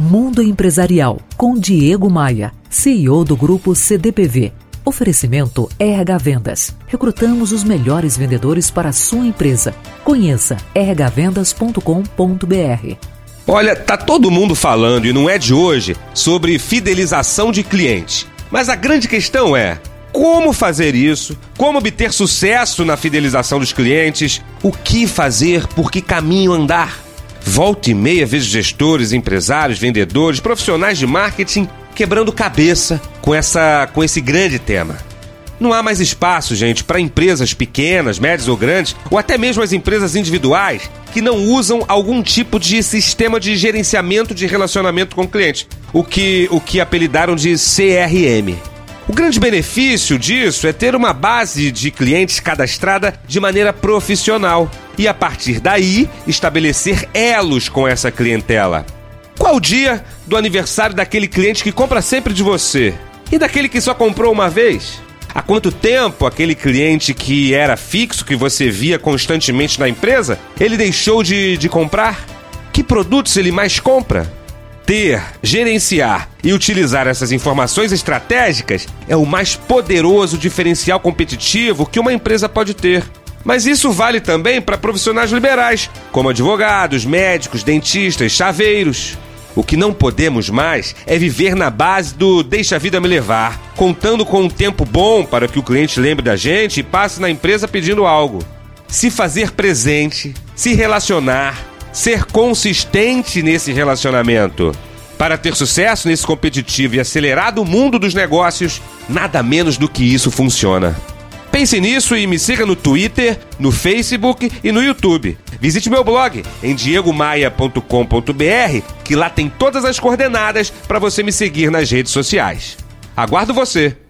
Mundo Empresarial com Diego Maia, CEO do grupo CDPV. Oferecimento RH Vendas. Recrutamos os melhores vendedores para a sua empresa. Conheça rhvendas.com.br. Olha, tá todo mundo falando e não é de hoje sobre fidelização de cliente. Mas a grande questão é: como fazer isso? Como obter sucesso na fidelização dos clientes? O que fazer? Por que caminho andar? Volta e meia vezes gestores, empresários, vendedores, profissionais de marketing quebrando cabeça com essa com esse grande tema. Não há mais espaço, gente, para empresas pequenas, médias ou grandes, ou até mesmo as empresas individuais que não usam algum tipo de sistema de gerenciamento de relacionamento com o cliente, o que o que apelidaram de CRM. O grande benefício disso é ter uma base de clientes cadastrada de maneira profissional e, a partir daí, estabelecer elos com essa clientela. Qual o dia do aniversário daquele cliente que compra sempre de você e daquele que só comprou uma vez? Há quanto tempo aquele cliente que era fixo, que você via constantemente na empresa, ele deixou de, de comprar? Que produtos ele mais compra? Ter, gerenciar e utilizar essas informações estratégicas é o mais poderoso diferencial competitivo que uma empresa pode ter. Mas isso vale também para profissionais liberais, como advogados, médicos, dentistas, chaveiros. O que não podemos mais é viver na base do deixa a vida me levar, contando com um tempo bom para que o cliente lembre da gente e passe na empresa pedindo algo. Se fazer presente, se relacionar, ser consistente nesse relacionamento. Para ter sucesso nesse competitivo e acelerado mundo dos negócios, nada menos do que isso funciona. Pense nisso e me siga no Twitter, no Facebook e no YouTube. Visite meu blog em diegomaia.com.br, que lá tem todas as coordenadas para você me seguir nas redes sociais. Aguardo você!